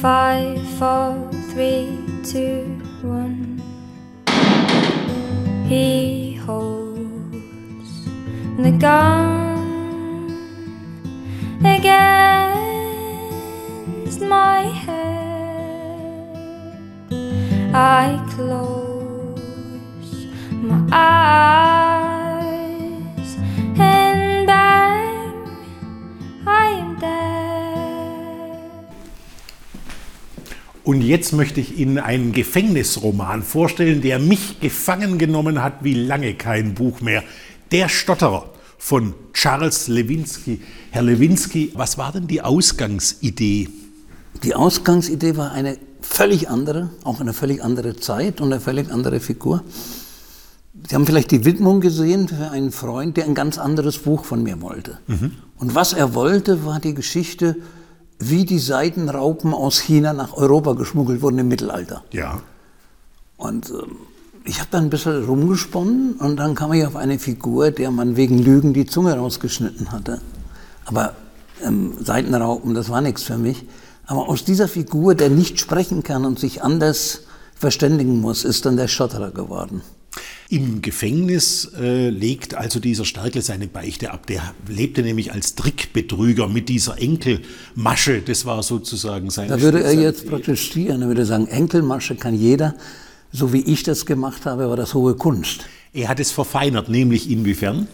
Five, four, three, two, one. He holds the gun against my head. I close Und jetzt möchte ich Ihnen einen Gefängnisroman vorstellen, der mich gefangen genommen hat wie lange kein Buch mehr. Der Stotterer von Charles Lewinsky. Herr Lewinsky, was war denn die Ausgangsidee? Die Ausgangsidee war eine völlig andere, auch eine völlig andere Zeit und eine völlig andere Figur. Sie haben vielleicht die Widmung gesehen für einen Freund, der ein ganz anderes Buch von mir wollte. Und was er wollte, war die Geschichte, wie die Seidenraupen aus China nach Europa geschmuggelt wurden im Mittelalter. Ja. Und ähm, ich habe dann ein bisschen rumgesponnen und dann kam ich auf eine Figur, der man wegen Lügen die Zunge rausgeschnitten hatte. Aber ähm, Seitenraupen, das war nichts für mich. Aber aus dieser Figur, der nicht sprechen kann und sich anders verständigen muss, ist dann der Stotterer geworden. Im Gefängnis äh, legt also dieser Sterkel seine Beichte ab. Der lebte nämlich als Trickbetrüger mit dieser Enkelmasche. Das war sozusagen sein. Da würde er jetzt protestieren, er würde sagen, Enkelmasche kann jeder. So wie ich das gemacht habe, war das hohe Kunst. Er hat es verfeinert, nämlich inwiefern?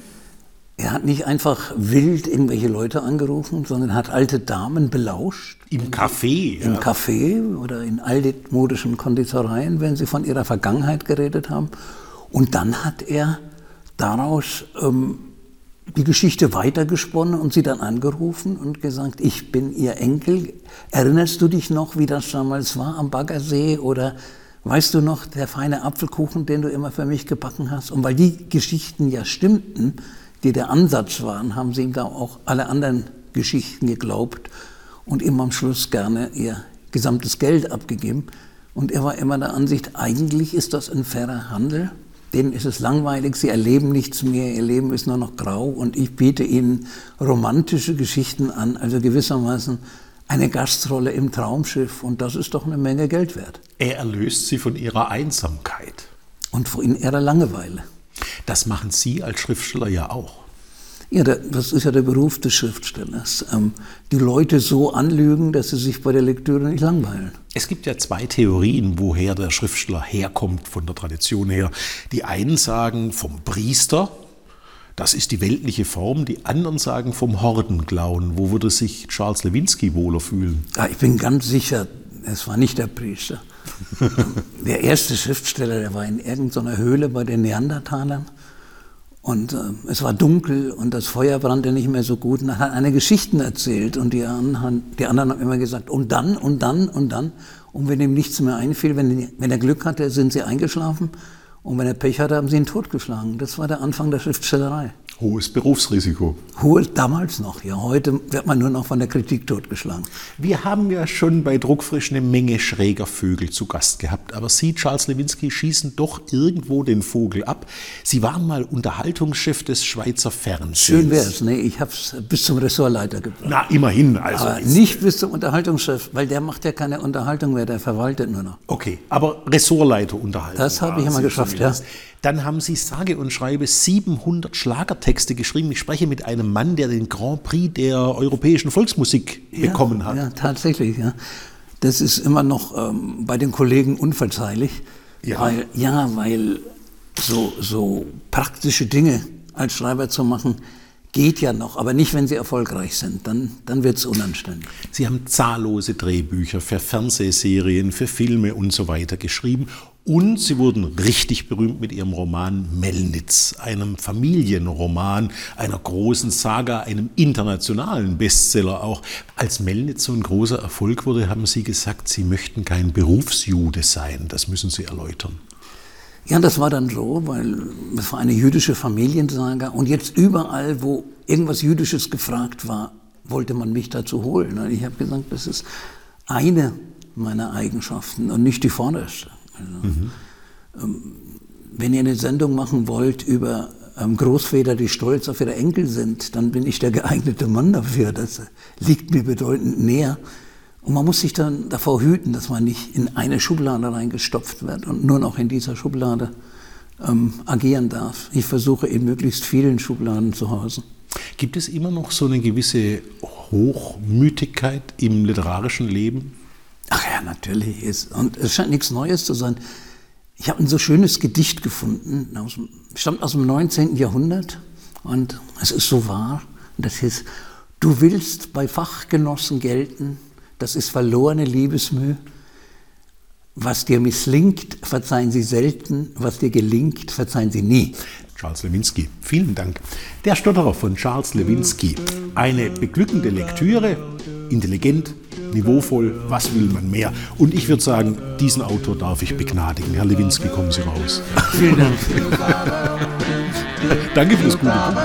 Er hat nicht einfach wild irgendwelche Leute angerufen, sondern hat alte Damen belauscht. Im Café. Im Ja. Café oder in altmodischen Konditoreien, wenn sie von ihrer Vergangenheit geredet haben. Und dann hat er daraus ähm, die Geschichte weitergesponnen und sie dann angerufen und gesagt, ich bin ihr Enkel. Erinnerst du dich noch, wie das damals war am Baggersee? Oder weißt du noch, der feine Apfelkuchen, den du immer für mich gebacken hast? Und weil die Geschichten ja stimmten, die der Ansatz waren, haben sie ihm da auch alle anderen Geschichten geglaubt und ihm am Schluss gerne ihr gesamtes Geld abgegeben. Und er war immer der Ansicht, eigentlich ist das ein fairer Handel. Denen ist es langweilig, sie erleben nichts mehr, ihr Leben ist nur noch grau und ich biete ihnen romantische Geschichten an, also gewissermaßen eine Gastrolle im Traumschiff und das ist doch eine Menge Geld wert. Er erlöst sie von ihrer Einsamkeit. Und von ihrer Langeweile. Das machen Sie als Schriftsteller ja auch. Ja, das ist ja der Beruf des Schriftstellers. Ähm, die Leute so anlügen, dass sie sich bei der Lektüre nicht langweilen. Es gibt ja zwei Theorien, woher der Schriftsteller herkommt, von der Tradition her. Die einen sagen vom Priester, das ist die weltliche Form. Die anderen sagen vom Hordenklauen. Wo würde sich Charles Lewinsky wohler fühlen? Ja, ich bin ganz sicher, es war nicht der Priester. der erste Schriftsteller, der war in irgendeiner Höhle bei den Neandertalern. Und äh, es war dunkel und das Feuer brannte nicht mehr so gut. Und er hat eine Geschichten erzählt und die anderen, die anderen haben immer gesagt, und dann, und dann, und dann. Und wenn ihm nichts mehr einfiel, wenn, wenn er Glück hatte, sind sie eingeschlafen. Und wenn er Pech hatte, haben sie ihn totgeschlagen. Das war der Anfang der Schriftstellerei. Hohes Berufsrisiko. Hohe damals noch, ja. Heute wird man nur noch von der Kritik totgeschlagen. Wir haben ja schon bei Druckfrisch eine Menge schräger Vögel zu Gast gehabt, aber Sie, Charles Lewinsky, schießen doch irgendwo den Vogel ab. Sie waren mal Unterhaltungschef des Schweizer Fernsehens. Schön wär's, ne? Ich hab's bis zum Ressortleiter gebracht. Na, immerhin. Also Aber nicht bis zum Unterhaltungschef, weil der macht ja keine Unterhaltung mehr, der verwaltet nur noch. Okay, aber Ressortleiter unterhalten. Das habe ich immer geschafft, zumindest. ja. Dann haben Sie sage und schreibe 700 Schlagertexte geschrieben. Ich spreche mit einem Mann, der den Grand Prix der europäischen Volksmusik bekommen hat. Ja, tatsächlich, ja. Das ist immer noch ähm, bei den Kollegen unverzeihlich. Ja. Weil, ja, weil so, so praktische Dinge als Schreiber zu machen, geht ja noch, aber nicht, wenn sie erfolgreich sind. Dann, dann wird es unanständig. Sie haben zahllose Drehbücher für Fernsehserien, für Filme und so weiter geschrieben. Und Sie wurden richtig berühmt mit Ihrem Roman Melnitz, einem Familienroman, einer großen Saga, einem internationalen Bestseller auch. Als Melnitz so ein großer Erfolg wurde, haben Sie gesagt, Sie möchten kein Berufsjude sein. Das müssen Sie erläutern. Ja, das war dann so, weil es war eine jüdische Familiensaga und jetzt überall, wo irgendwas Jüdisches gefragt war, wollte man mich dazu holen. Und ich habe gesagt, das ist eine meiner Eigenschaften und nicht die vorderste. Also, ähm, wenn ihr eine Sendung machen wollt über ähm, Großväter, die stolz auf ihre Enkel sind, dann bin ich der geeignete Mann dafür. Das liegt mir bedeutend näher. Und man muss sich dann davor hüten, dass man nicht in eine Schublade reingestopft wird und nur noch in dieser Schublade ähm, agieren darf. Ich versuche in möglichst vielen Schubladen zu Hause. Gibt es immer noch so eine gewisse Hochmütigkeit im literarischen Leben? Ach ja, natürlich. Ist, und es scheint nichts Neues zu sein. Ich habe ein so schönes Gedicht gefunden, aus, stammt aus dem 19. Jahrhundert und es ist so wahr. Das hieß, du willst bei Fachgenossen gelten, das ist verlorene Liebesmüh. Was dir misslingt, verzeihen sie selten, was dir gelingt, verzeihen sie nie. Charles Lewinsky, vielen Dank. Der Stotterer von Charles Lewinsky. Eine beglückende Lektüre, intelligent, niveauvoll, was will man mehr? Und ich würde sagen, diesen Autor darf ich begnadigen. Herr Lewinsky, kommen Sie raus. Vielen Dank. Danke fürs gute Buch.